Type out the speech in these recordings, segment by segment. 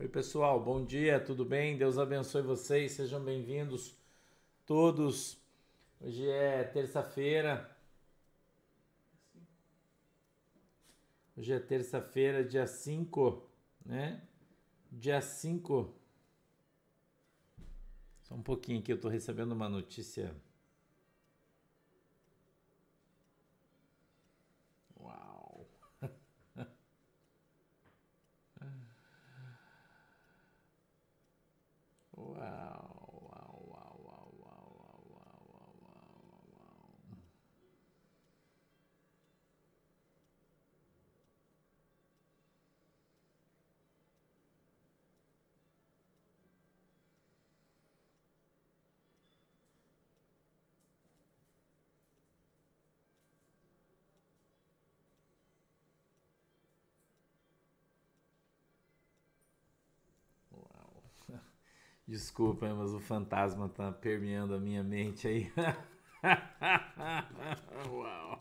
Oi, pessoal, bom dia, tudo bem? Deus abençoe vocês, sejam bem-vindos todos. Hoje é terça-feira. Hoje é terça-feira, dia 5, né? Dia 5. Só um pouquinho aqui, eu tô recebendo uma notícia Desculpa, mas o fantasma tá permeando a minha mente aí. Uau.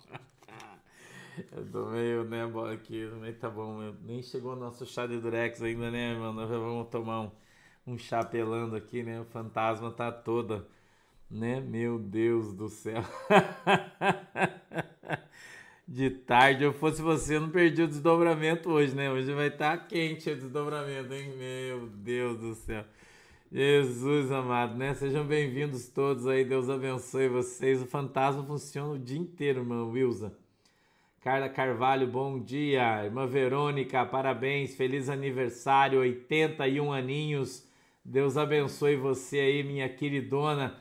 Eu tô meio, né, aqui, mas tá bom. Nem chegou o nosso chá de Durex ainda, né, mano? Vamos tomar um, um chá pelando aqui, né? O fantasma tá toda, né? Meu Deus do céu. De tarde, eu fosse você, eu não perdi o desdobramento hoje, né? Hoje vai estar tá quente o desdobramento, hein? Meu Deus do céu. Jesus amado, né? Sejam bem-vindos todos aí, Deus abençoe vocês. O fantasma funciona o dia inteiro, irmã Wilza. Carla Carvalho, bom dia. Irmã Verônica, parabéns, feliz aniversário, 81 aninhos. Deus abençoe você aí, minha queridona.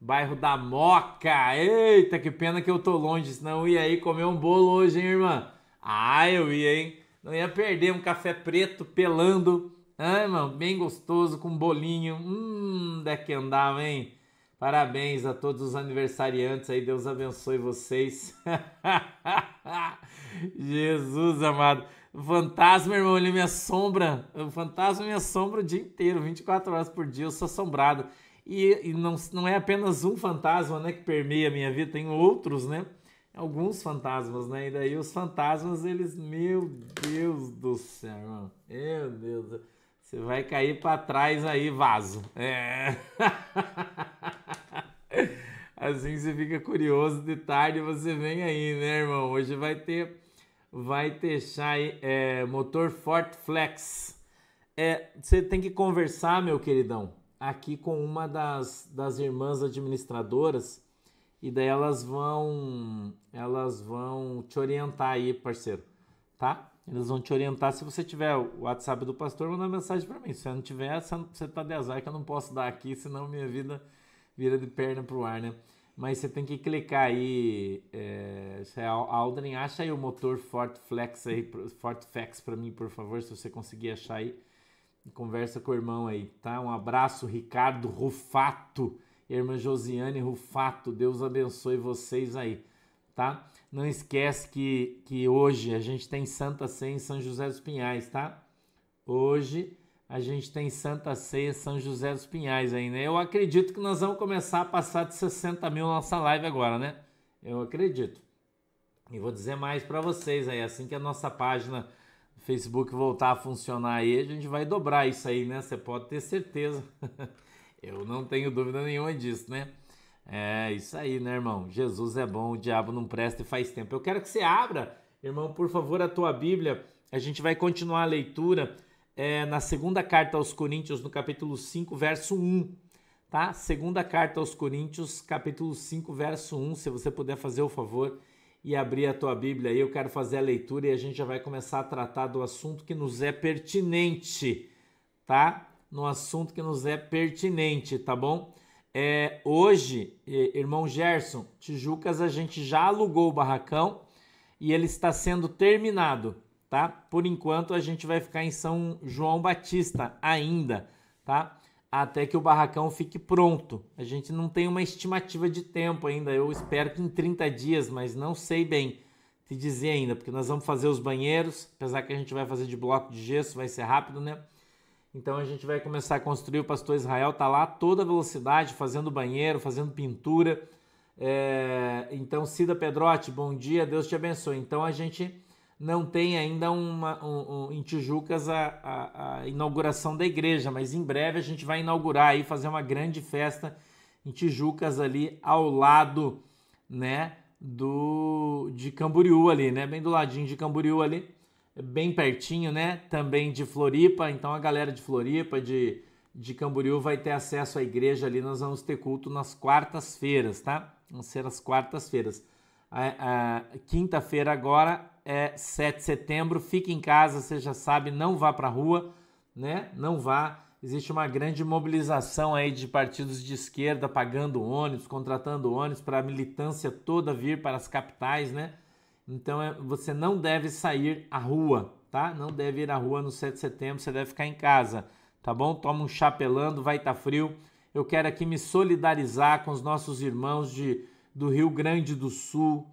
Bairro da Moca. Eita, que pena que eu tô longe, senão eu ia aí comer um bolo hoje, hein, irmã? Ah, eu ia, hein? Não ia perder um café preto pelando ah, irmão, bem gostoso, com bolinho. Hum, é que andava, hein? Parabéns a todos os aniversariantes aí, Deus abençoe vocês. Jesus amado. O fantasma, irmão, ele me assombra. O fantasma me assombra o dia inteiro, 24 horas por dia, eu sou assombrado. E, e não, não é apenas um fantasma né, que permeia a minha vida, tem outros, né? Alguns fantasmas, né? E daí os fantasmas, eles, meu Deus do céu, irmão. Meu Deus do céu. Você vai cair para trás aí, vaso. É. Assim você fica curioso de tarde, você vem aí, né, irmão? Hoje vai ter, vai ter chá aí, é, motor Fort Flex. É, você tem que conversar, meu queridão, aqui com uma das, das irmãs administradoras e daí elas vão, elas vão te orientar aí, parceiro, tá? Eles vão te orientar. Se você tiver o WhatsApp do pastor, manda mensagem para mim. Se você não tiver, você tá de azar que eu não posso dar aqui, senão minha vida vira de perna pro ar, né? Mas você tem que clicar aí. É, é Aldrin, acha aí o motor Ford Flex aí, Ford Flex para mim, por favor, se você conseguir achar aí. Conversa com o irmão aí, tá? Um abraço, Ricardo Rufato, irmã Josiane Rufato. Deus abençoe vocês aí, tá? Não esquece que, que hoje a gente tem Santa Ceia em São José dos Pinhais, tá? Hoje a gente tem Santa Ceia São José dos Pinhais aí, né? Eu acredito que nós vamos começar a passar de 60 mil nossa live agora, né? Eu acredito. E vou dizer mais para vocês aí, assim que a nossa página do Facebook voltar a funcionar aí, a gente vai dobrar isso aí, né? Você pode ter certeza. Eu não tenho dúvida nenhuma disso, né? É isso aí, né, irmão? Jesus é bom, o diabo não presta e faz tempo. Eu quero que você abra, irmão, por favor, a tua Bíblia. A gente vai continuar a leitura é, na segunda carta aos Coríntios, no capítulo 5, verso 1. Tá? Segunda carta aos Coríntios, capítulo 5, verso 1. Se você puder fazer o favor e abrir a tua Bíblia aí, eu quero fazer a leitura e a gente já vai começar a tratar do assunto que nos é pertinente, tá? No assunto que nos é pertinente, tá bom? É, hoje, irmão Gerson, Tijucas, a gente já alugou o barracão e ele está sendo terminado, tá? Por enquanto a gente vai ficar em São João Batista ainda, tá? Até que o barracão fique pronto. A gente não tem uma estimativa de tempo ainda. Eu espero que em 30 dias, mas não sei bem te dizer ainda, porque nós vamos fazer os banheiros, apesar que a gente vai fazer de bloco de gesso, vai ser rápido, né? Então a gente vai começar a construir. O pastor Israel está lá toda velocidade, fazendo banheiro, fazendo pintura. É... Então, Cida Pedrotti, bom dia, Deus te abençoe. Então a gente não tem ainda uma, um, um, em Tijucas a, a, a, inauguração da igreja, mas em breve a gente vai inaugurar aí, fazer uma grande festa em Tijucas ali ao lado, né, do de Camboriú ali, né, bem do ladinho de Camboriú ali, bem pertinho, né, também de Floripa, então a galera de Floripa, de, de Camboriú vai ter acesso à igreja ali, nós vamos ter culto nas quartas-feiras, tá? Vão ser as quartas-feiras. A, a quinta-feira agora é 7 de setembro, fique em casa, você já sabe, não vá para rua, né? Não vá. Existe uma grande mobilização aí de partidos de esquerda pagando ônibus, contratando ônibus para a militância toda vir para as capitais, né? Então é, você não deve sair à rua, tá? Não deve ir à rua no 7 de setembro, você deve ficar em casa, tá bom? Toma um chapelando, vai estar tá frio. Eu quero aqui me solidarizar com os nossos irmãos de, do Rio Grande do Sul,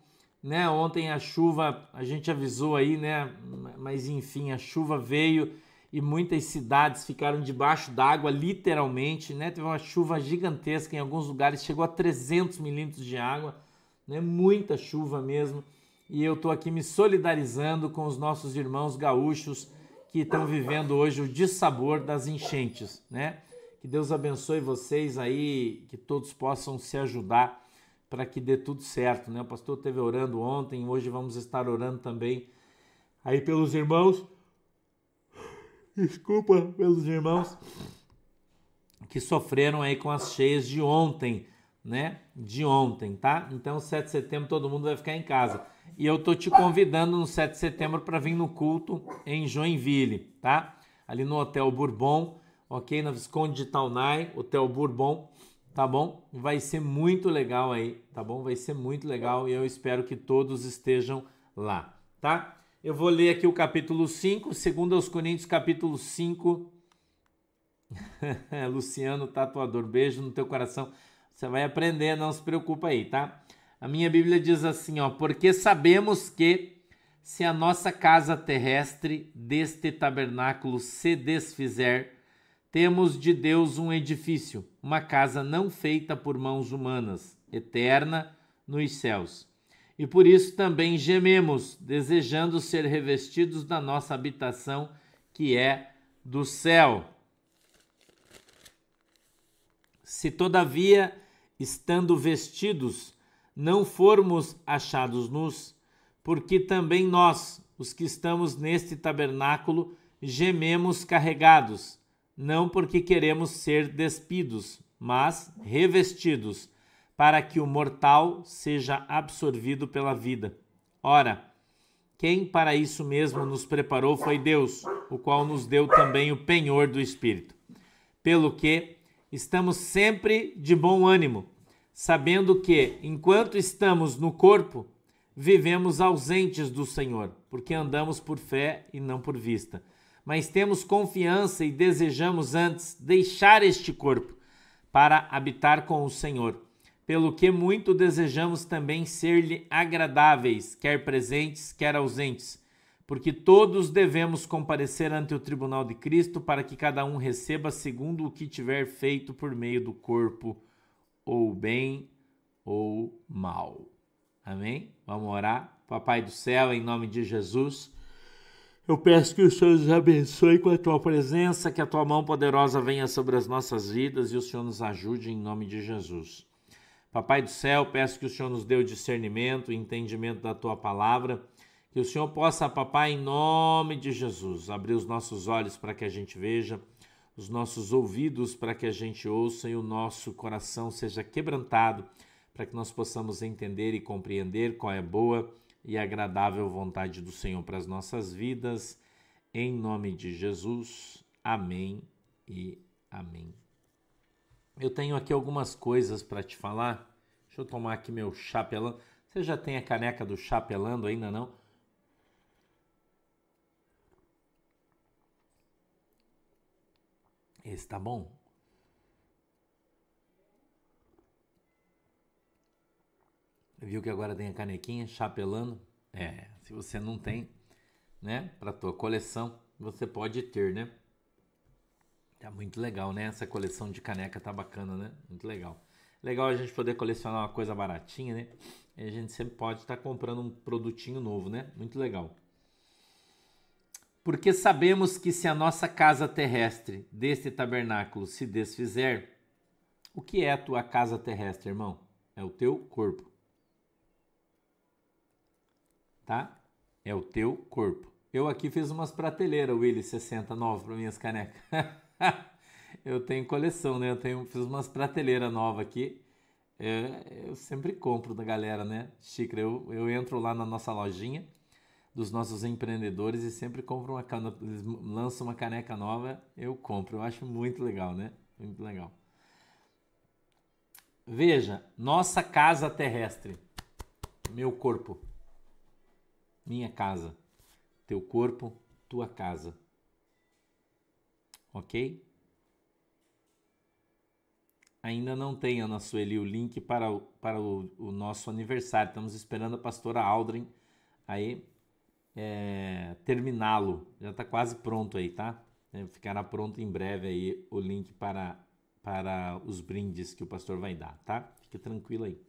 né? Ontem a chuva, a gente avisou aí, né? Mas enfim, a chuva veio e muitas cidades ficaram debaixo d'água, literalmente, né? Teve uma chuva gigantesca em alguns lugares, chegou a 300 milímetros de água, né? Muita chuva mesmo. E eu estou aqui me solidarizando com os nossos irmãos gaúchos que estão vivendo hoje o dissabor das enchentes, né? Que Deus abençoe vocês aí, que todos possam se ajudar para que dê tudo certo, né? O pastor esteve orando ontem, hoje vamos estar orando também aí pelos irmãos. Desculpa, pelos irmãos que sofreram aí com as cheias de ontem, né? De ontem, tá? Então, 7 de setembro todo mundo vai ficar em casa. E eu tô te convidando no 7 de setembro para vir no culto em Joinville, tá? Ali no Hotel Bourbon, ok? Na Visconde de Taunay, Hotel Bourbon tá bom? Vai ser muito legal aí, tá bom? Vai ser muito legal e eu espero que todos estejam lá, tá? Eu vou ler aqui o capítulo 5, segundo aos Coríntios, capítulo 5. Luciano Tatuador, beijo no teu coração. Você vai aprender, não se preocupa aí, tá? A minha Bíblia diz assim, ó, porque sabemos que se a nossa casa terrestre deste tabernáculo se desfizer, temos de Deus um edifício, uma casa não feita por mãos humanas, eterna nos céus. E por isso também gememos, desejando ser revestidos da nossa habitação, que é do céu. Se todavia, estando vestidos, não formos achados nus, porque também nós, os que estamos neste tabernáculo, gememos carregados não porque queremos ser despidos, mas revestidos, para que o mortal seja absorvido pela vida. Ora, quem para isso mesmo nos preparou foi Deus, o qual nos deu também o penhor do Espírito. Pelo que estamos sempre de bom ânimo, sabendo que, enquanto estamos no corpo, vivemos ausentes do Senhor, porque andamos por fé e não por vista. Mas temos confiança e desejamos antes deixar este corpo para habitar com o Senhor, pelo que muito desejamos também ser-lhe agradáveis, quer presentes, quer ausentes, porque todos devemos comparecer ante o tribunal de Cristo para que cada um receba segundo o que tiver feito por meio do corpo, ou bem ou mal. Amém? Vamos orar. Papai do céu, em nome de Jesus. Eu peço que o Senhor nos abençoe com a tua presença, que a tua mão poderosa venha sobre as nossas vidas e o Senhor nos ajude em nome de Jesus. Papai do céu, peço que o Senhor nos dê o discernimento e entendimento da tua palavra, que o Senhor possa, papai, em nome de Jesus, abrir os nossos olhos para que a gente veja, os nossos ouvidos para que a gente ouça e o nosso coração seja quebrantado para que nós possamos entender e compreender qual é boa e agradável vontade do Senhor para as nossas vidas. Em nome de Jesus. Amém e amém. Eu tenho aqui algumas coisas para te falar. Deixa eu tomar aqui meu chapelando. Você já tem a caneca do chapelando ainda não? Esse tá bom? Viu que agora tem a canequinha chapelando? É, se você não tem, né, para tua coleção, você pode ter, né? Tá muito legal, né? Essa coleção de caneca tá bacana, né? Muito legal. Legal a gente poder colecionar uma coisa baratinha, né? E a gente sempre pode estar tá comprando um produtinho novo, né? Muito legal. Porque sabemos que se a nossa casa terrestre deste tabernáculo se desfizer, o que é a tua casa terrestre, irmão? É o teu corpo. Tá? É o teu corpo. Eu aqui fiz umas prateleiras Willy 69 para minhas canecas. eu tenho coleção, né? Eu tenho, fiz umas prateleiras novas aqui. É, eu sempre compro da galera, né? Xícara. Eu, eu entro lá na nossa lojinha dos nossos empreendedores e sempre compro uma eles lançam uma caneca nova, eu compro. Eu acho muito legal, né? Muito legal. Veja, nossa casa terrestre, meu corpo, minha casa, teu corpo, tua casa. Ok? Ainda não tem, Ana Sueli, o link para, o, para o, o nosso aniversário. Estamos esperando a pastora Aldrin aí é, terminá-lo. Já está quase pronto aí, tá? É, ficará pronto em breve aí o link para, para os brindes que o pastor vai dar, tá? Fique tranquilo aí.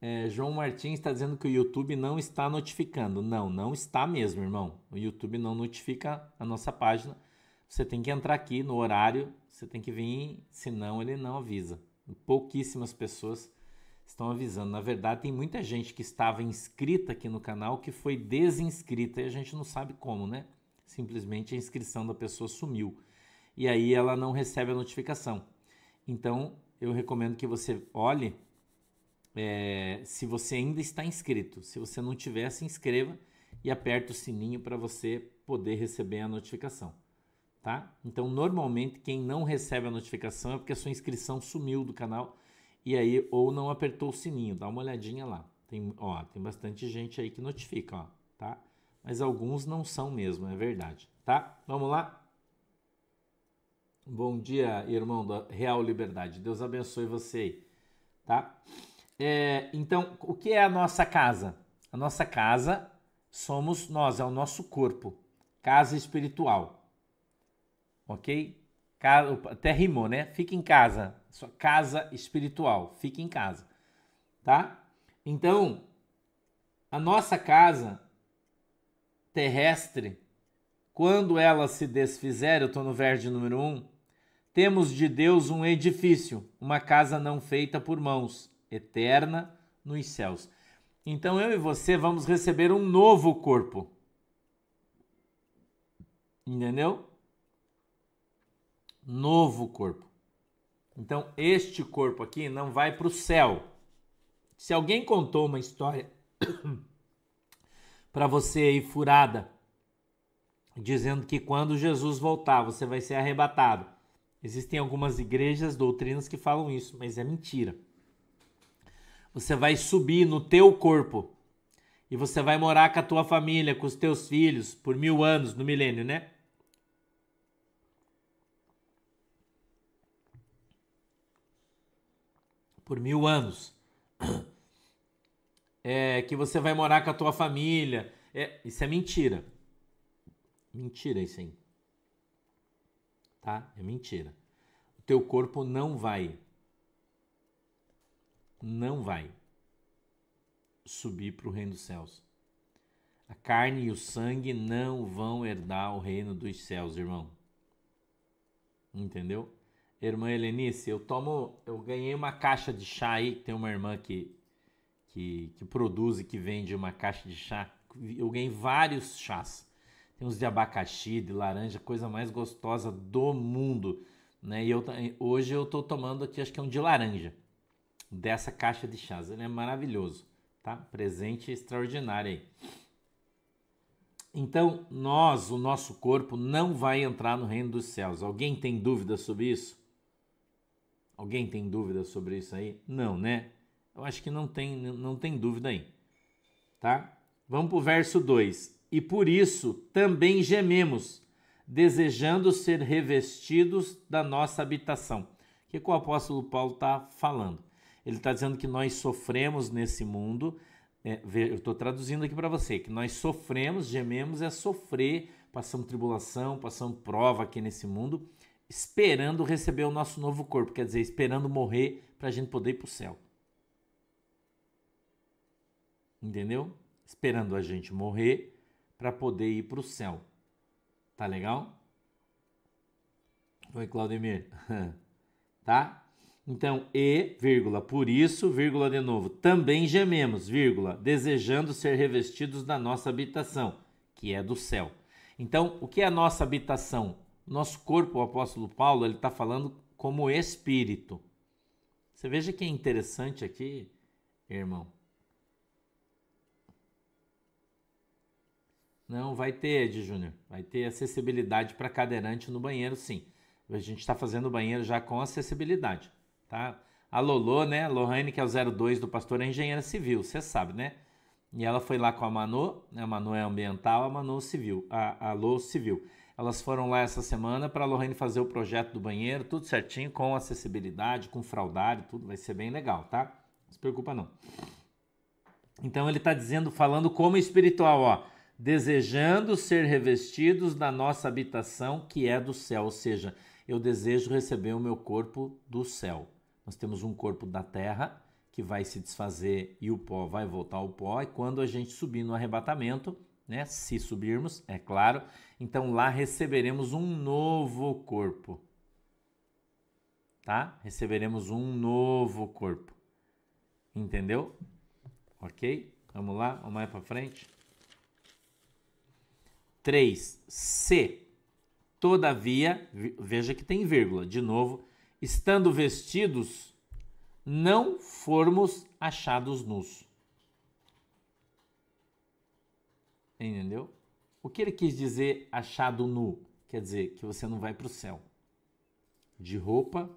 É, João Martins está dizendo que o YouTube não está notificando. Não, não está mesmo, irmão. O YouTube não notifica a nossa página. Você tem que entrar aqui no horário, você tem que vir, senão ele não avisa. Pouquíssimas pessoas estão avisando. Na verdade, tem muita gente que estava inscrita aqui no canal que foi desinscrita e a gente não sabe como, né? Simplesmente a inscrição da pessoa sumiu. E aí ela não recebe a notificação. Então, eu recomendo que você olhe é, se você ainda está inscrito. Se você não tiver, se inscreva e aperte o sininho para você poder receber a notificação. Tá? Então, normalmente, quem não recebe a notificação é porque a sua inscrição sumiu do canal e aí ou não apertou o sininho, dá uma olhadinha lá. Tem, ó, tem bastante gente aí que notifica, ó, tá? Mas alguns não são mesmo, é verdade, tá? Vamos lá? Bom dia, irmão da Real Liberdade. Deus abençoe você aí, tá? É, então, o que é a nossa casa? A nossa casa somos nós, é o nosso corpo, casa espiritual, ok? Até rimou, né? Fica em casa. Sua casa espiritual. Fique em casa. Tá? Então, a nossa casa terrestre, quando ela se desfizer, eu estou no verso número 1, temos de Deus um edifício, uma casa não feita por mãos, eterna nos céus. Então eu e você vamos receber um novo corpo. Entendeu? Novo corpo. Então, este corpo aqui não vai para o céu. Se alguém contou uma história para você aí furada, dizendo que quando Jesus voltar você vai ser arrebatado. Existem algumas igrejas, doutrinas que falam isso, mas é mentira. Você vai subir no teu corpo e você vai morar com a tua família, com os teus filhos por mil anos no milênio, né? Por mil anos. É, que você vai morar com a tua família. É, isso é mentira. Mentira isso aí. Tá? É mentira. O teu corpo não vai. Não vai subir para o reino dos céus. A carne e o sangue não vão herdar o reino dos céus, irmão. Entendeu? Irmã Helenice, eu tomo. Eu ganhei uma caixa de chá aí, tem uma irmã que, que, que produz e que vende uma caixa de chá. Eu ganhei vários chás. Tem uns de abacaxi, de laranja, coisa mais gostosa do mundo. Né? E eu, hoje eu estou tomando aqui, acho que é um de laranja, dessa caixa de chás. Ele é maravilhoso, tá? Presente extraordinário aí. Então, nós, o nosso corpo, não vai entrar no reino dos céus. Alguém tem dúvida sobre isso? Alguém tem dúvida sobre isso aí? Não, né? Eu acho que não tem, não tem dúvida aí. Tá? Vamos para o verso 2. E por isso também gememos, desejando ser revestidos da nossa habitação. O que, que o apóstolo Paulo está falando? Ele está dizendo que nós sofremos nesse mundo. É, eu estou traduzindo aqui para você, que nós sofremos, gememos é sofrer, passamos tribulação, passamos prova aqui nesse mundo, esperando receber o nosso novo corpo, quer dizer, esperando morrer para a gente poder ir para o céu. Entendeu? Esperando a gente morrer para poder ir para o céu. Tá legal? Oi, Claudemir. tá? Então, e, vírgula, por isso, vírgula de novo, também gememos, vírgula, desejando ser revestidos da nossa habitação, que é do céu. Então, o que é a nossa habitação? Nosso corpo, o apóstolo Paulo, ele está falando como espírito. Você veja que é interessante aqui, irmão. Não, vai ter, Ed Júnior. Vai ter acessibilidade para cadeirante no banheiro, sim. A gente está fazendo o banheiro já com acessibilidade, tá? A Lolo, né? Lohane, que é o 02 do pastor, é engenheira civil, você sabe, né? E ela foi lá com a Manu, né? A Manu é ambiental, a Manu civil, a, a Lô civil. Elas foram lá essa semana para a Lohane fazer o projeto do banheiro, tudo certinho, com acessibilidade, com fraldário, tudo vai ser bem legal, tá? Não se preocupa não. Então ele está dizendo, falando como espiritual, ó, desejando ser revestidos da nossa habitação que é do céu, ou seja, eu desejo receber o meu corpo do céu. Nós temos um corpo da terra que vai se desfazer e o pó vai voltar ao pó, e quando a gente subir no arrebatamento, né, se subirmos, é claro, então lá receberemos um novo corpo. Tá? Receberemos um novo corpo. Entendeu? Ok? Vamos lá, vamos mais para frente. 3. Se, todavia, veja que tem vírgula, de novo, estando vestidos, não formos achados nus. Entendeu? O que ele quis dizer achado nu? Quer dizer que você não vai para o céu. De roupa,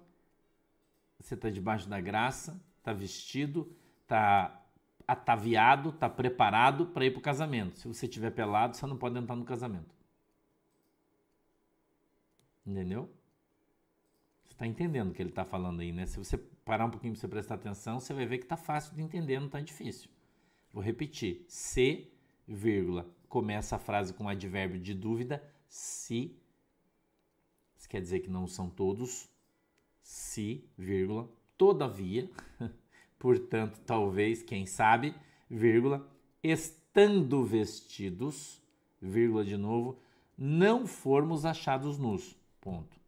você está debaixo da graça, está vestido, está ataviado, está preparado para ir para o casamento. Se você estiver pelado, você não pode entrar no casamento. Entendeu? Você está entendendo o que ele está falando aí, né? Se você parar um pouquinho para você prestar atenção, você vai ver que está fácil de entender, não está difícil. Vou repetir. Se, vírgula, começa a frase com um advérbio de dúvida, se. Isso quer dizer que não são todos. Se, vírgula, todavia. portanto, talvez, quem sabe, vírgula, estando vestidos, vírgula de novo, não formos achados nus. Ponto.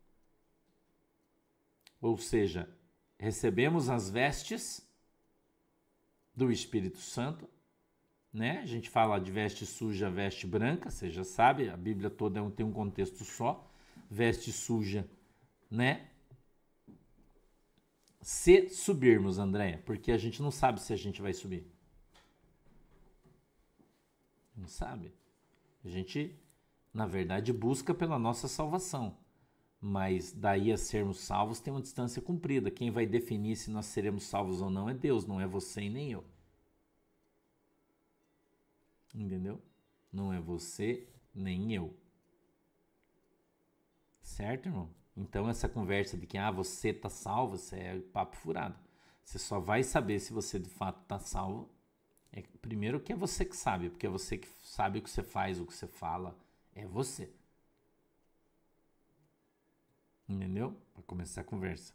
Ou seja, recebemos as vestes do Espírito Santo, né? A gente fala de veste suja, veste branca, você já sabe, a Bíblia toda é tem um contexto só. Veste suja, né? se subirmos, Andréia, porque a gente não sabe se a gente vai subir. Não sabe. A gente, na verdade, busca pela nossa salvação. Mas daí a sermos salvos tem uma distância cumprida. Quem vai definir se nós seremos salvos ou não é Deus, não é você e nem eu. Entendeu? Não é você nem eu. Certo, irmão? Então essa conversa de que ah, você está salvo, isso é papo furado. Você só vai saber se você de fato está salvo. É, primeiro que é você que sabe, porque é você que sabe o que você faz, o que você fala. É você. Entendeu? Para começar a conversa.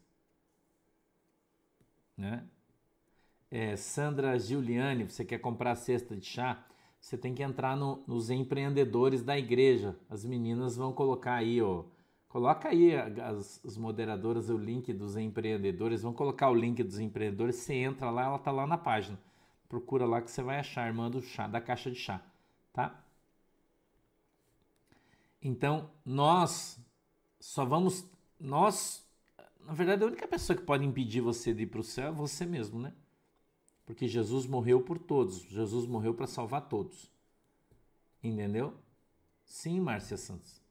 Né? É, Sandra Giuliani, você quer comprar cesta de chá? Você tem que entrar no, nos empreendedores da igreja. As meninas vão colocar aí, ó Coloca aí as, as moderadoras o link dos empreendedores. Vão colocar o link dos empreendedores. Você entra lá, ela tá lá na página. Procura lá que você vai achar, irmã do chá, da caixa de chá, tá? Então, nós só vamos. Nós. Na verdade, a única pessoa que pode impedir você de ir para o céu é você mesmo, né? Porque Jesus morreu por todos. Jesus morreu para salvar todos. Entendeu? Sim, Márcia Santos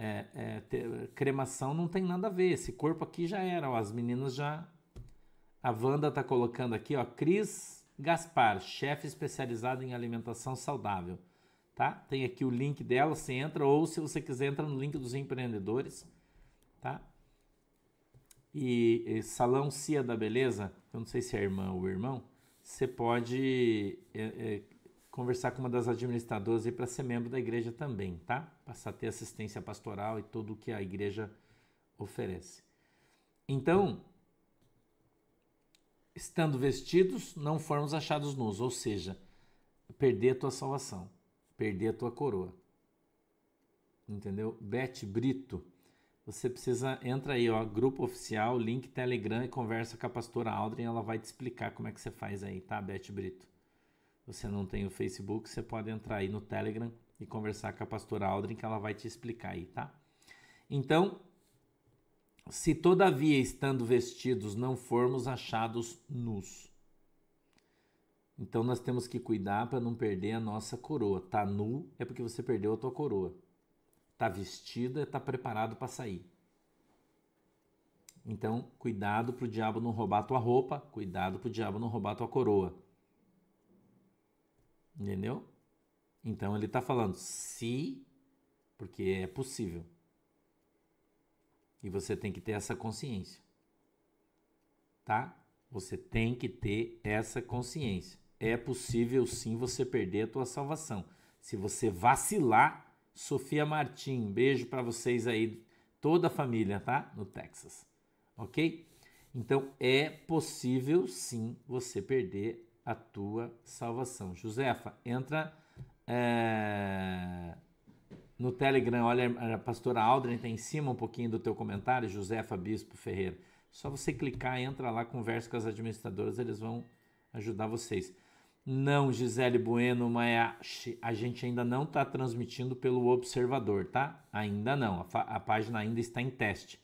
é, é, ter, cremação não tem nada a ver. Esse corpo aqui já era. Ó, as meninas já. A Wanda tá colocando aqui, ó. Cris Gaspar, chefe especializado em alimentação saudável. Tá? Tem aqui o link dela, você entra, ou se você quiser, entra no link dos empreendedores. Tá? E, e Salão Cia da Beleza, eu não sei se é irmã ou irmão, você pode é, é, conversar com uma das administradoras para ser membro da igreja também, tá? Passar a ter assistência pastoral e tudo o que a igreja oferece. Então, estando vestidos, não formos achados nus, ou seja, perder a tua salvação. perder a tua coroa. Entendeu? Beth Brito, você precisa entra aí, ó, grupo oficial, link Telegram e conversa com a pastora Aldrin, ela vai te explicar como é que você faz aí, tá, Beth Brito? Você não tem o Facebook, você pode entrar aí no Telegram e conversar com a pastora Aldrin que ela vai te explicar aí, tá? Então, se todavia estando vestidos não formos achados nus. Então nós temos que cuidar para não perder a nossa coroa. Tá nu é porque você perdeu a tua coroa. Tá vestida, tá preparado para sair. Então, cuidado para o diabo não roubar tua roupa, cuidado para o diabo não roubar tua coroa. Entendeu? Então ele está falando se, porque é possível. E você tem que ter essa consciência. Tá? Você tem que ter essa consciência. É possível sim você perder a tua salvação. Se você vacilar, Sofia Martim, beijo para vocês aí, toda a família, tá? No Texas. OK? Então é possível sim você perder a tua salvação. Josefa, entra é, no Telegram, olha, a pastora Aldrin está em cima um pouquinho do teu comentário, Josefa Bispo Ferreira. Só você clicar, entra lá, conversa com as administradoras, eles vão ajudar vocês. Não, Gisele Bueno, mas a gente ainda não está transmitindo pelo observador, tá? Ainda não, a, a, página ainda está em teste,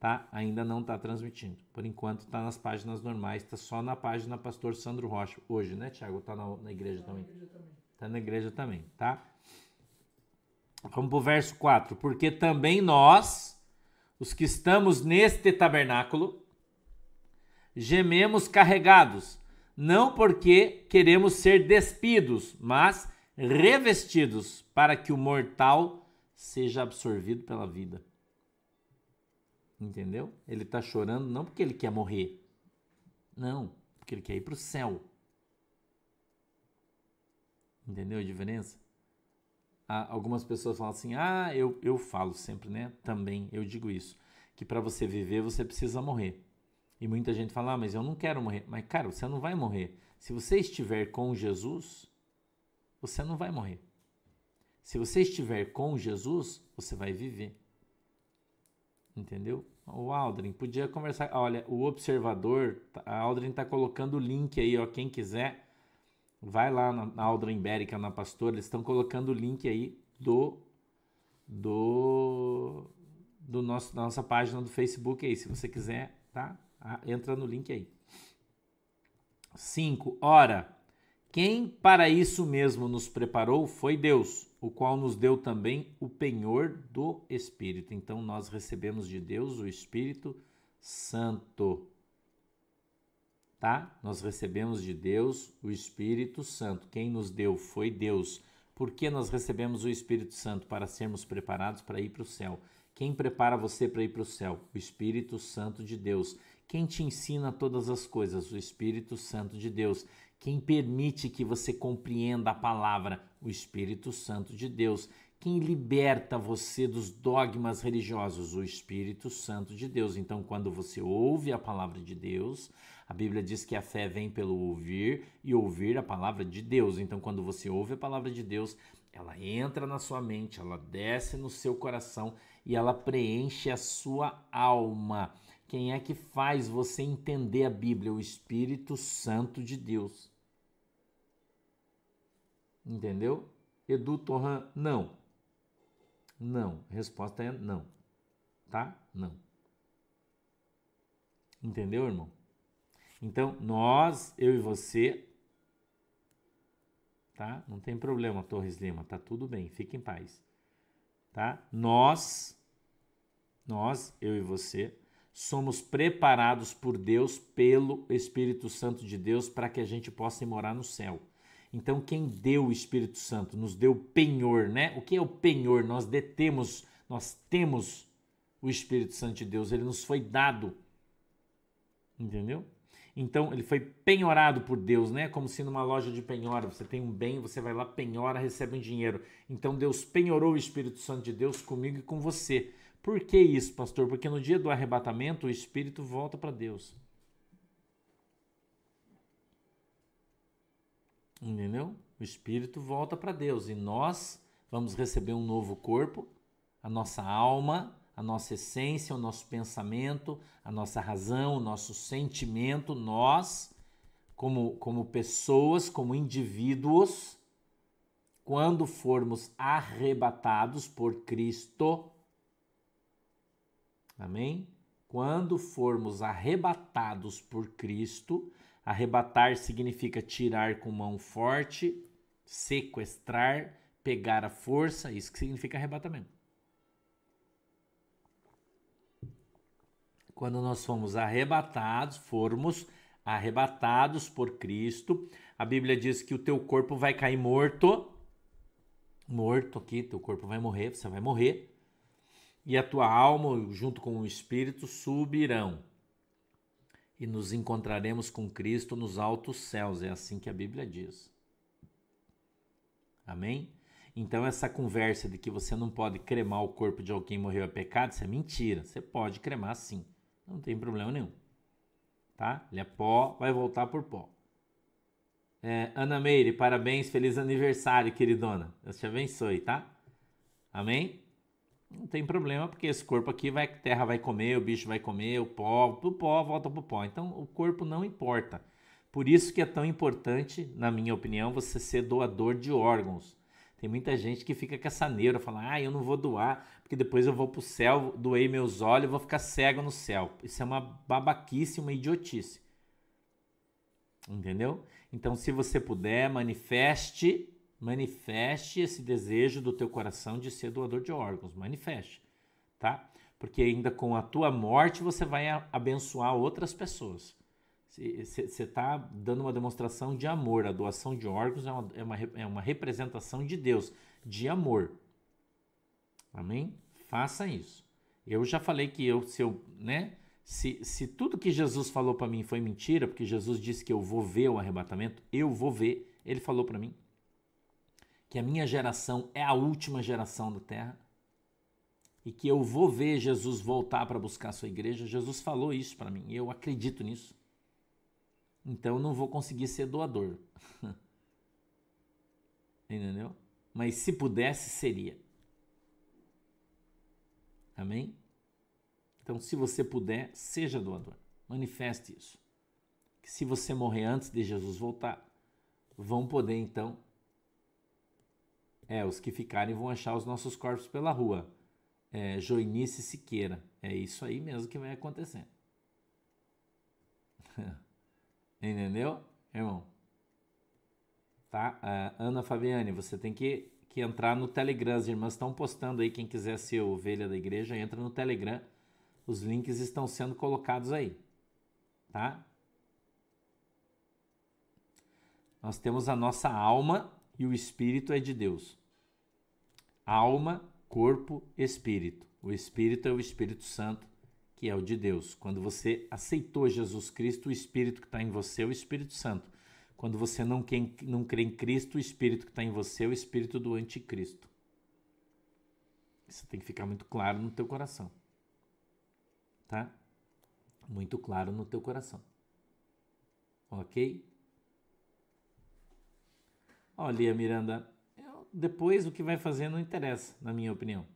tá? Ainda não está transmitindo. Por enquanto está nas páginas normais, está só na página Pastor Sandro Rocha. Hoje, né, Tiago? Está na, na igreja tá também. Está na igreja também, tá? Vamos para o verso 4. Porque também nós, os que estamos neste tabernáculo, gememos carregados, não porque queremos ser despidos, mas revestidos, para que o mortal seja absorvido pela vida. Entendeu? Ele está chorando não porque ele quer morrer, não, porque ele quer ir para o céu. Entendeu a diferença? algumas pessoas falam assim: ah, eu, eu falo sempre, né? Também eu digo isso, que para você viver você precisa morrer. E muita gente fala: ah, mas eu não quero morrer. Mas, cara, você não vai morrer. Se você estiver com Jesus, você não vai morrer. Se você estiver com Jesus, você vai viver. Entendeu? O Aldrin podia conversar. Olha, o observador, a Aldrin está colocando o link aí, ó. Quem quiser Vai lá na, na Aldrin Ibérica, na Pastora, eles estão colocando o link aí do do do nosso da nossa página do Facebook aí, se você quiser, tá? Ah, entra no link aí. 5. Ora, quem para isso mesmo nos preparou foi Deus, o qual nos deu também o penhor do Espírito. Então nós recebemos de Deus o Espírito Santo tá? Nós recebemos de Deus o Espírito Santo. Quem nos deu foi Deus. Por que nós recebemos o Espírito Santo? Para sermos preparados para ir para o céu. Quem prepara você para ir para o céu? O Espírito Santo de Deus. Quem te ensina todas as coisas? O Espírito Santo de Deus. Quem permite que você compreenda a palavra? O Espírito Santo de Deus. Quem liberta você dos dogmas religiosos? O Espírito Santo de Deus. Então, quando você ouve a palavra de Deus, a Bíblia diz que a fé vem pelo ouvir e ouvir a palavra de Deus. Então, quando você ouve a palavra de Deus, ela entra na sua mente, ela desce no seu coração e ela preenche a sua alma. Quem é que faz você entender a Bíblia? O Espírito Santo de Deus. Entendeu? Edu Torran, não. Não. Resposta é não. Tá? Não. Entendeu, irmão? Então, nós, eu e você, tá? Não tem problema, Torres Lima, tá tudo bem, fique em paz. Tá? Nós, nós, eu e você, somos preparados por Deus pelo Espírito Santo de Deus para que a gente possa morar no céu. Então, quem deu o Espírito Santo nos deu penhor, né? O que é o penhor? Nós detemos, nós temos o Espírito Santo de Deus, ele nos foi dado. Entendeu? Então ele foi penhorado por Deus, né? Como se numa loja de penhora você tem um bem, você vai lá, penhora, recebe um dinheiro. Então Deus penhorou o Espírito Santo de Deus comigo e com você. Por que isso, pastor? Porque no dia do arrebatamento o Espírito volta para Deus. Entendeu? O espírito volta para Deus e nós vamos receber um novo corpo, a nossa alma, a nossa essência, o nosso pensamento, a nossa razão, o nosso sentimento, nós, como, como pessoas, como indivíduos, quando formos arrebatados por Cristo. Amém? Quando formos arrebatados por Cristo, arrebatar significa tirar com mão forte, sequestrar, pegar a força, isso que significa arrebatamento. Quando nós fomos arrebatados, formos arrebatados por Cristo, a Bíblia diz que o teu corpo vai cair morto, morto aqui, teu corpo vai morrer, você vai morrer e a tua alma, junto com o Espírito, subirão. E nos encontraremos com Cristo nos altos céus. É assim que a Bíblia diz. Amém? Então, essa conversa de que você não pode cremar o corpo de alguém que morreu é pecado, isso é mentira. Você pode cremar sim. Não tem problema nenhum. Tá? Ele é pó, vai voltar por pó. É, Ana Meire, parabéns, feliz aniversário, queridona. Deus te abençoe, tá? Amém? Não tem problema, porque esse corpo aqui vai, terra vai comer, o bicho vai comer, o pó, o pó volta pro pó. Então o corpo não importa. Por isso que é tão importante, na minha opinião, você ser doador de órgãos. Tem muita gente que fica com essa neura, fala, ah, eu não vou doar, porque depois eu vou pro céu, doei meus olhos, vou ficar cego no céu. Isso é uma babaquice, uma idiotice. Entendeu? Então, se você puder, manifeste manifeste esse desejo do teu coração de ser doador de órgãos, manifeste, tá? Porque ainda com a tua morte você vai abençoar outras pessoas. Você está dando uma demonstração de amor. A doação de órgãos é uma, é, uma, é uma representação de Deus, de amor. Amém? Faça isso. Eu já falei que eu, se eu, né? Se, se tudo que Jesus falou para mim foi mentira, porque Jesus disse que eu vou ver o arrebatamento, eu vou ver. Ele falou para mim que a minha geração é a última geração da terra e que eu vou ver Jesus voltar para buscar a sua igreja. Jesus falou isso para mim e eu acredito nisso. Então eu não vou conseguir ser doador. Entendeu? Mas se pudesse, seria. Amém? Então, se você puder, seja doador. Manifeste isso. Que se você morrer antes de Jesus voltar, vão poder então é, os que ficarem vão achar os nossos corpos pela rua. É, Joinice Siqueira. É isso aí mesmo que vai acontecer. Entendeu, irmão? Tá? Uh, Ana Fabiane, você tem que, que entrar no Telegram. As irmãs estão postando aí. Quem quiser ser ovelha da igreja, entra no Telegram. Os links estão sendo colocados aí. Tá? Nós temos a nossa alma e o espírito é de Deus alma, corpo, espírito. O espírito é o Espírito Santo, que é o de Deus. Quando você aceitou Jesus Cristo, o espírito que está em você é o Espírito Santo. Quando você não, quer, não crê em Cristo, o espírito que está em você é o espírito do anticristo. Isso tem que ficar muito claro no teu coração. Tá? Muito claro no teu coração. Ok? Olha, Miranda, depois o que vai fazer não interessa, na minha opinião.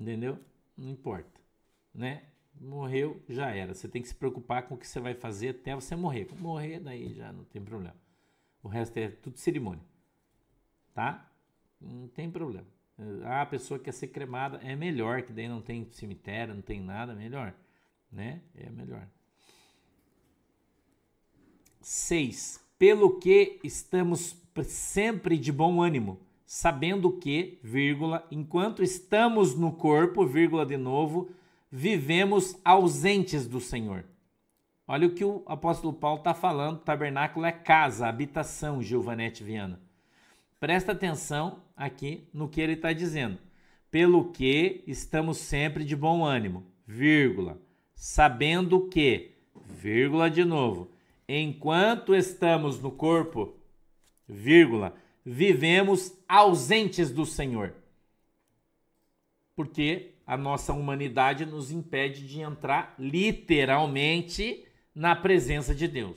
Entendeu? Não importa, né? Morreu, já era. Você tem que se preocupar com o que você vai fazer até você morrer. Morrer, daí já não tem problema. O resto é tudo cerimônia. Tá? Não tem problema. Ah, a pessoa quer ser cremada é melhor, que daí não tem cemitério, não tem nada, melhor. Né? É melhor. 6. Pelo que estamos sempre de bom ânimo sabendo que, vírgula, enquanto estamos no corpo, vírgula de novo, vivemos ausentes do Senhor. Olha o que o apóstolo Paulo está falando: tabernáculo é casa, habitação, Gilvanete Viana. Presta atenção aqui no que ele está dizendo. Pelo que estamos sempre de bom ânimo, vírgula, sabendo que, vírgula de novo, enquanto estamos no corpo, vírgula, vivemos ausentes do Senhor. Porque a nossa humanidade nos impede de entrar literalmente na presença de Deus.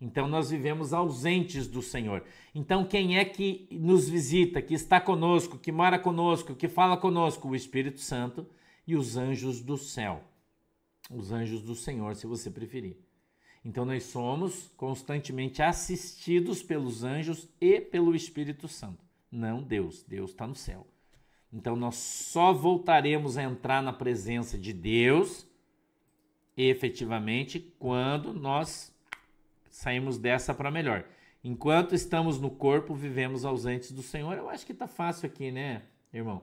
Então nós vivemos ausentes do Senhor. Então quem é que nos visita, que está conosco, que mora conosco, que fala conosco? O Espírito Santo e os anjos do céu. Os anjos do Senhor, se você preferir. Então nós somos constantemente assistidos pelos anjos e pelo Espírito Santo. Não Deus, Deus está no céu. Então nós só voltaremos a entrar na presença de Deus efetivamente quando nós saímos dessa para melhor. Enquanto estamos no corpo, vivemos ausentes do Senhor. Eu acho que tá fácil aqui, né, irmão?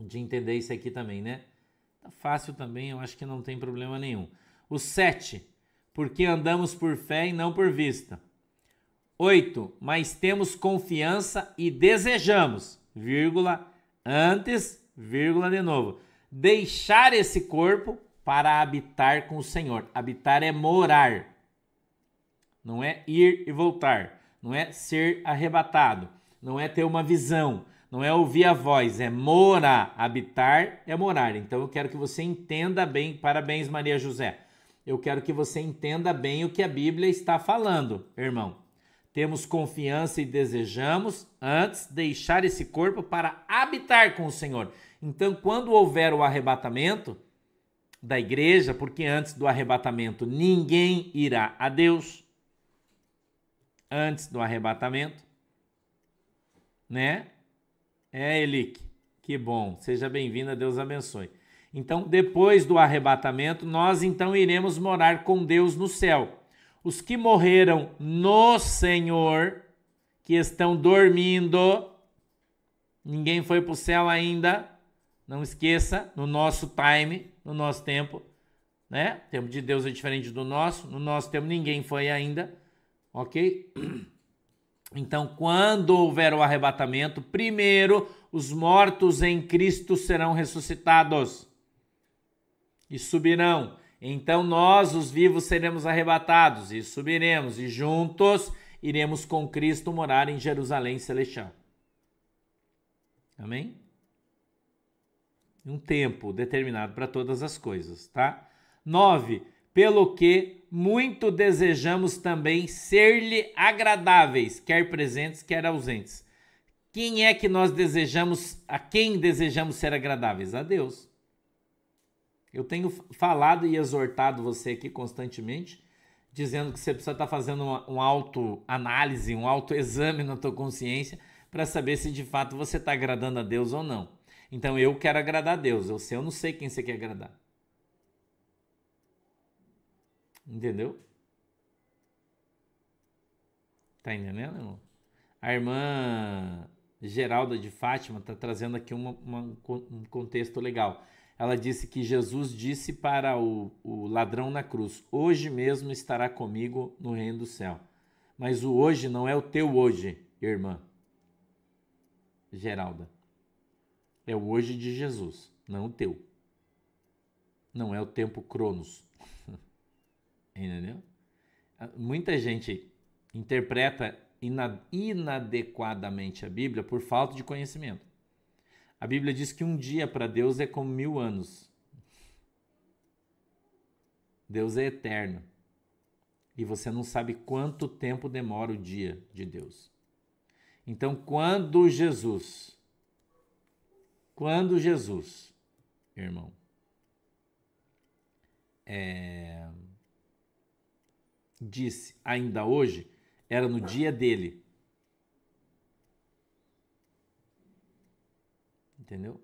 De entender isso aqui também, né? Tá fácil também, eu acho que não tem problema nenhum. O 7, porque andamos por fé e não por vista. 8, mas temos confiança e desejamos, vírgula, antes, vírgula de novo, deixar esse corpo para habitar com o Senhor. Habitar é morar não é ir e voltar, não é ser arrebatado, não é ter uma visão, não é ouvir a voz, é morar. Habitar é morar. Então eu quero que você entenda bem. Parabéns, Maria José. Eu quero que você entenda bem o que a Bíblia está falando, irmão. Temos confiança e desejamos antes deixar esse corpo para habitar com o Senhor. Então, quando houver o arrebatamento da igreja, porque antes do arrebatamento ninguém irá a Deus, antes do arrebatamento, né? É, Elique, que bom, seja bem-vinda, Deus abençoe. Então, depois do arrebatamento, nós então iremos morar com Deus no céu. Os que morreram no Senhor, que estão dormindo, ninguém foi para o céu ainda, não esqueça, no nosso time, no nosso tempo, né? O tempo de Deus é diferente do nosso, no nosso tempo ninguém foi ainda ok? Então, quando houver o arrebatamento, primeiro os mortos em Cristo serão ressuscitados e subirão. Então nós, os vivos, seremos arrebatados e subiremos, e juntos iremos com Cristo morar em Jerusalém celestial. Amém? Um tempo determinado para todas as coisas, tá? 9 pelo que muito desejamos também ser-lhe agradáveis, quer presentes, quer ausentes. Quem é que nós desejamos, a quem desejamos ser agradáveis? A Deus. Eu tenho falado e exortado você aqui constantemente, dizendo que você precisa estar fazendo uma, um autoanálise, um autoexame na tua consciência para saber se de fato você está agradando a Deus ou não. Então eu quero agradar a Deus, eu sei, eu não sei quem você quer agradar. Entendeu? Tá entendendo, irmão? A irmã Geralda de Fátima está trazendo aqui uma, uma, um contexto legal. Ela disse que Jesus disse para o, o ladrão na cruz: Hoje mesmo estará comigo no reino do céu. Mas o hoje não é o teu hoje, irmã Geralda. É o hoje de Jesus, não o teu. Não é o tempo cronos. Entendeu? Ah, muita gente interpreta inadequadamente a Bíblia por falta de conhecimento. A Bíblia diz que um dia para Deus é como mil anos. Deus é eterno. E você não sabe quanto tempo demora o dia de Deus. Então, quando Jesus, quando Jesus, irmão, é, disse ainda hoje era no dia dele. Entendeu?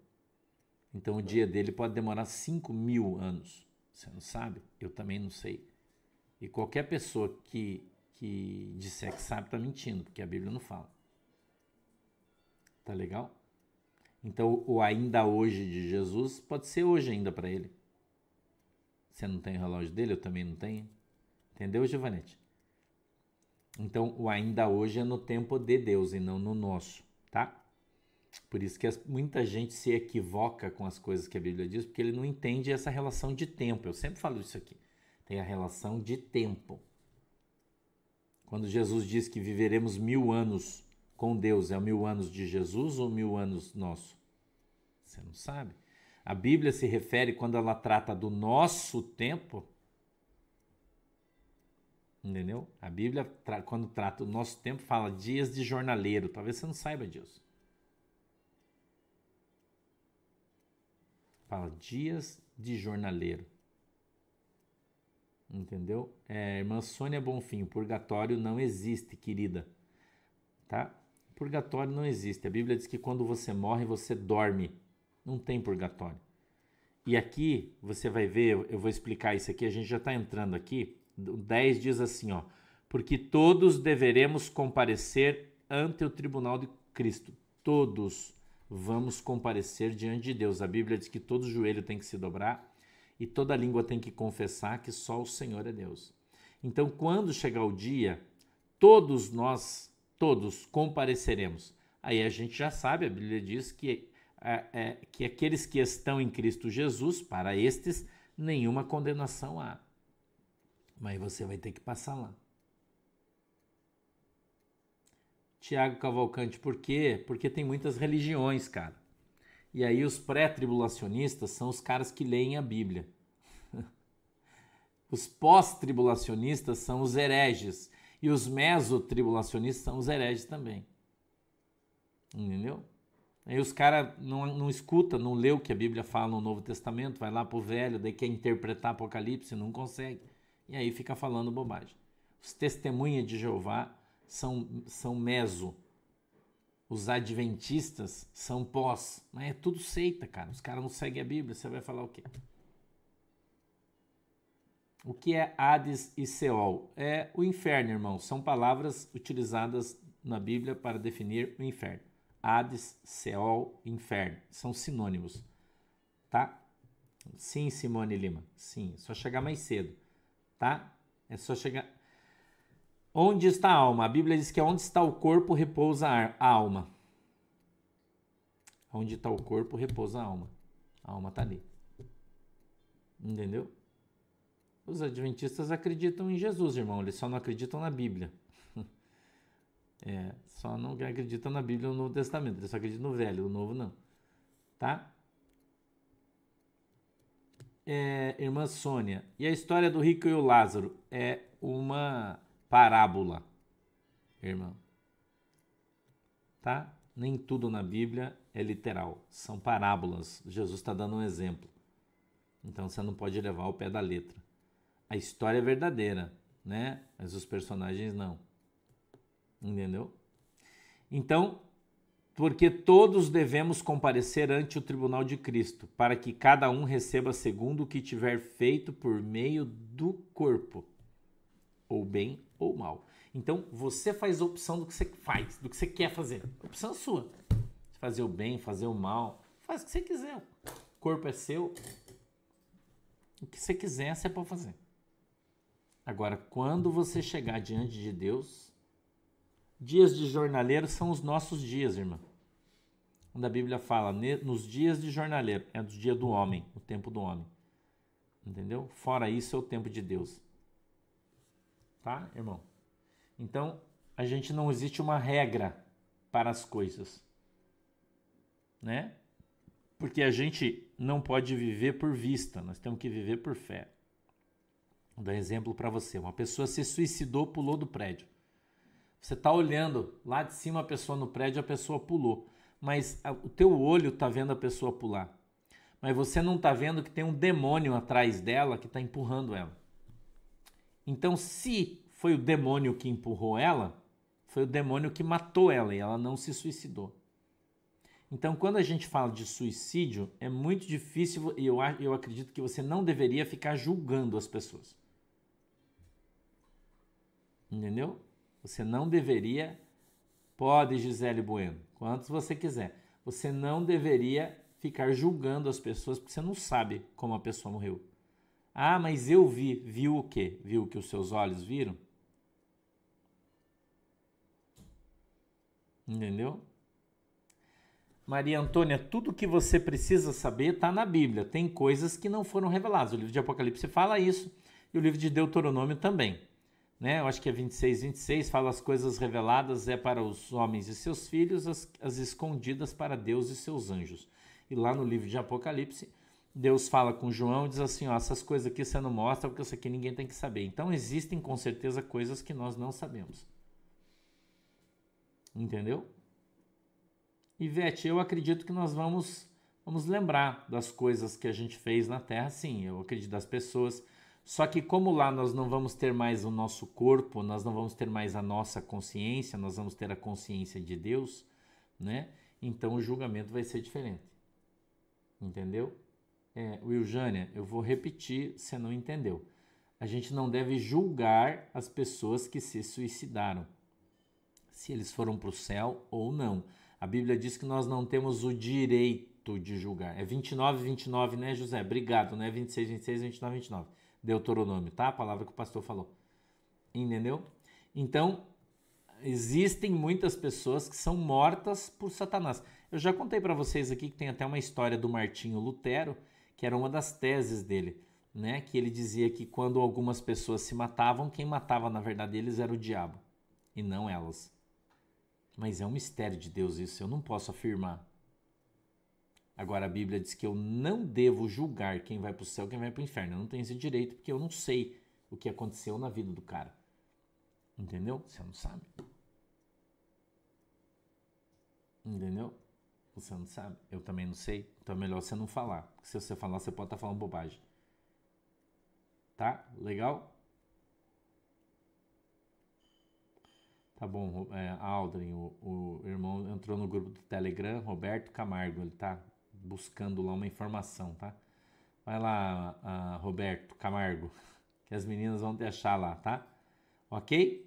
Então o dia dele pode demorar 5 mil anos. Você não sabe? Eu também não sei. E qualquer pessoa que, que disser que sabe está mentindo, porque a Bíblia não fala. Tá legal? Então o ainda hoje de Jesus pode ser hoje ainda para ele. Você não tem o relógio dele, eu também não tenho. Entendeu, Giovanete? Então, o ainda hoje é no tempo de Deus e não no nosso, tá? Por isso que muita gente se equivoca com as coisas que a Bíblia diz, porque ele não entende essa relação de tempo. Eu sempre falo isso aqui. Tem a relação de tempo. Quando Jesus diz que viveremos mil anos com Deus, é mil anos de Jesus ou mil anos nosso? Você não sabe. A Bíblia se refere, quando ela trata do nosso tempo, Entendeu? A Bíblia, quando trata o nosso tempo, fala dias de jornaleiro. Talvez você não saiba disso. Fala dias de jornaleiro. Entendeu? É, irmã Sônia Bonfim, o purgatório não existe, querida. Tá? Purgatório não existe. A Bíblia diz que quando você morre, você dorme. Não tem purgatório. E aqui você vai ver, eu vou explicar isso aqui, a gente já está entrando aqui. O 10 diz assim, ó. Porque todos deveremos comparecer ante o tribunal de Cristo. Todos vamos comparecer diante de Deus. A Bíblia diz que todo joelho tem que se dobrar e toda língua tem que confessar que só o Senhor é Deus. Então, quando chegar o dia, todos nós, todos compareceremos. Aí a gente já sabe, a Bíblia diz que, é, é, que aqueles que estão em Cristo Jesus, para estes, nenhuma condenação há. Mas você vai ter que passar lá. Tiago Cavalcante, por quê? Porque tem muitas religiões, cara. E aí os pré-tribulacionistas são os caras que leem a Bíblia. Os pós-tribulacionistas são os hereges. E os mesotribulacionistas são os hereges também. Entendeu? Aí os caras não, não escuta, não lê o que a Bíblia fala no Novo Testamento, vai lá pro velho, daí quer interpretar Apocalipse, não consegue. E aí fica falando bobagem. Os testemunhas de Jeová são, são meso. Os adventistas são pós. Mas é tudo seita, cara. Os caras não seguem a Bíblia. Você vai falar o quê? O que é Hades e Seol? É o inferno, irmão. São palavras utilizadas na Bíblia para definir o inferno. Hades, Seol, inferno. São sinônimos. Tá? Sim, Simone Lima. Sim, só chegar mais cedo. Tá? É só chegar. Onde está a alma? A Bíblia diz que onde está o corpo repousa a alma. Onde está o corpo repousa a alma. A alma está ali. Entendeu? Os adventistas acreditam em Jesus, irmão. Eles só não acreditam na Bíblia. É, só não acreditam na Bíblia no Novo Testamento. Eles só acreditam no Velho, no Novo não. Tá? É, irmã Sônia. E a história do rico e o Lázaro é uma parábola, irmão. Tá? Nem tudo na Bíblia é literal, são parábolas. Jesus está dando um exemplo. Então você não pode levar ao pé da letra. A história é verdadeira, né? Mas os personagens não. Entendeu? Então, porque todos devemos comparecer ante o tribunal de Cristo, para que cada um receba segundo o que tiver feito por meio do corpo, ou bem ou mal. Então você faz a opção do que você faz, do que você quer fazer. A opção é sua. Fazer o bem, fazer o mal, faz o que você quiser. O corpo é seu. O que você quiser, você pode fazer. Agora, quando você chegar diante de Deus, dias de jornaleiro são os nossos dias, irmã. Quando a Bíblia fala nos dias de jornaleiro, é o dia do homem, o tempo do homem. Entendeu? Fora isso é o tempo de Deus tá, irmão? Então, a gente não existe uma regra para as coisas, né? Porque a gente não pode viver por vista, nós temos que viver por fé. Vou dar um exemplo para você. Uma pessoa se suicidou, pulou do prédio. Você está olhando lá de cima a pessoa no prédio, a pessoa pulou. Mas a, o teu olho está vendo a pessoa pular. Mas você não está vendo que tem um demônio atrás dela que está empurrando ela. Então, se foi o demônio que empurrou ela, foi o demônio que matou ela e ela não se suicidou. Então, quando a gente fala de suicídio, é muito difícil e eu, eu acredito que você não deveria ficar julgando as pessoas. Entendeu? Você não deveria. Pode, Gisele Bueno, quantos você quiser. Você não deveria ficar julgando as pessoas porque você não sabe como a pessoa morreu. Ah, mas eu vi. Viu o quê? Viu o que os seus olhos viram? Entendeu? Maria Antônia, tudo que você precisa saber está na Bíblia. Tem coisas que não foram reveladas. O livro de Apocalipse fala isso e o livro de Deuteronômio também. Né? Eu acho que é 26, 26, fala as coisas reveladas é para os homens e seus filhos, as, as escondidas para Deus e seus anjos. E lá no livro de Apocalipse Deus fala com João e diz assim: ó, essas coisas aqui você não mostra porque isso aqui ninguém tem que saber. Então existem com certeza coisas que nós não sabemos. Entendeu? Ivete, eu acredito que nós vamos, vamos lembrar das coisas que a gente fez na Terra, sim, eu acredito das pessoas. Só que como lá nós não vamos ter mais o nosso corpo, nós não vamos ter mais a nossa consciência, nós vamos ter a consciência de Deus, né? Então o julgamento vai ser diferente. Entendeu? É, Will Jânia, eu vou repetir, você não entendeu. A gente não deve julgar as pessoas que se suicidaram, se eles foram para o céu ou não. A Bíblia diz que nós não temos o direito de julgar. É 29, 29, né, José? Obrigado, né? 26, 26, 29, 29. Deuteronômio, tá? A palavra que o pastor falou. Entendeu? Então, existem muitas pessoas que são mortas por Satanás. Eu já contei para vocês aqui que tem até uma história do Martinho Lutero, que era uma das teses dele, né? Que ele dizia que quando algumas pessoas se matavam, quem matava na verdade eles era o diabo e não elas. Mas é um mistério de Deus isso, eu não posso afirmar. Agora a Bíblia diz que eu não devo julgar quem vai para o céu, quem vai para o inferno. Eu não tenho esse direito porque eu não sei o que aconteceu na vida do cara. Entendeu? Você não sabe. Entendeu? Você não sabe. Eu também não sei. Então é melhor você não falar. Porque se você falar, você pode estar tá falando bobagem. Tá? Legal? Tá bom, é, Aldrin, o, o irmão entrou no grupo do Telegram, Roberto Camargo, ele tá buscando lá uma informação, tá? Vai lá, Roberto Camargo, que as meninas vão te achar lá, tá? Ok?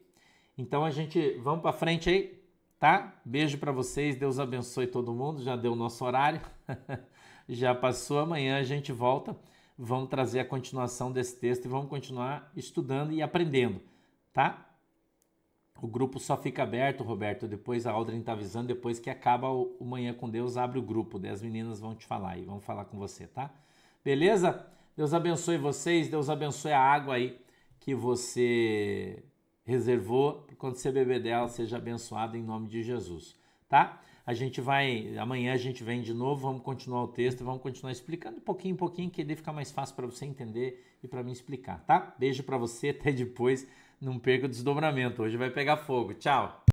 Então a gente, vamos para frente aí, tá? Beijo para vocês, Deus abençoe todo mundo, já deu o nosso horário, já passou, amanhã a gente volta, vamos trazer a continuação desse texto e vamos continuar estudando e aprendendo, tá? O grupo só fica aberto, Roberto. Depois a Aldrin tá avisando, depois que acaba o, Manhã com Deus, abre o grupo. As meninas vão te falar e vão falar com você, tá? Beleza? Deus abençoe vocês, Deus abençoe a água aí que você reservou. Quando você beber dela, seja abençoado em nome de Jesus, tá? A gente vai, amanhã a gente vem de novo, vamos continuar o texto, vamos continuar explicando um pouquinho em pouquinho, que daí fica mais fácil para você entender e para mim explicar, tá? Beijo para você, até depois não perca o desdobramento. Hoje vai pegar fogo. Tchau!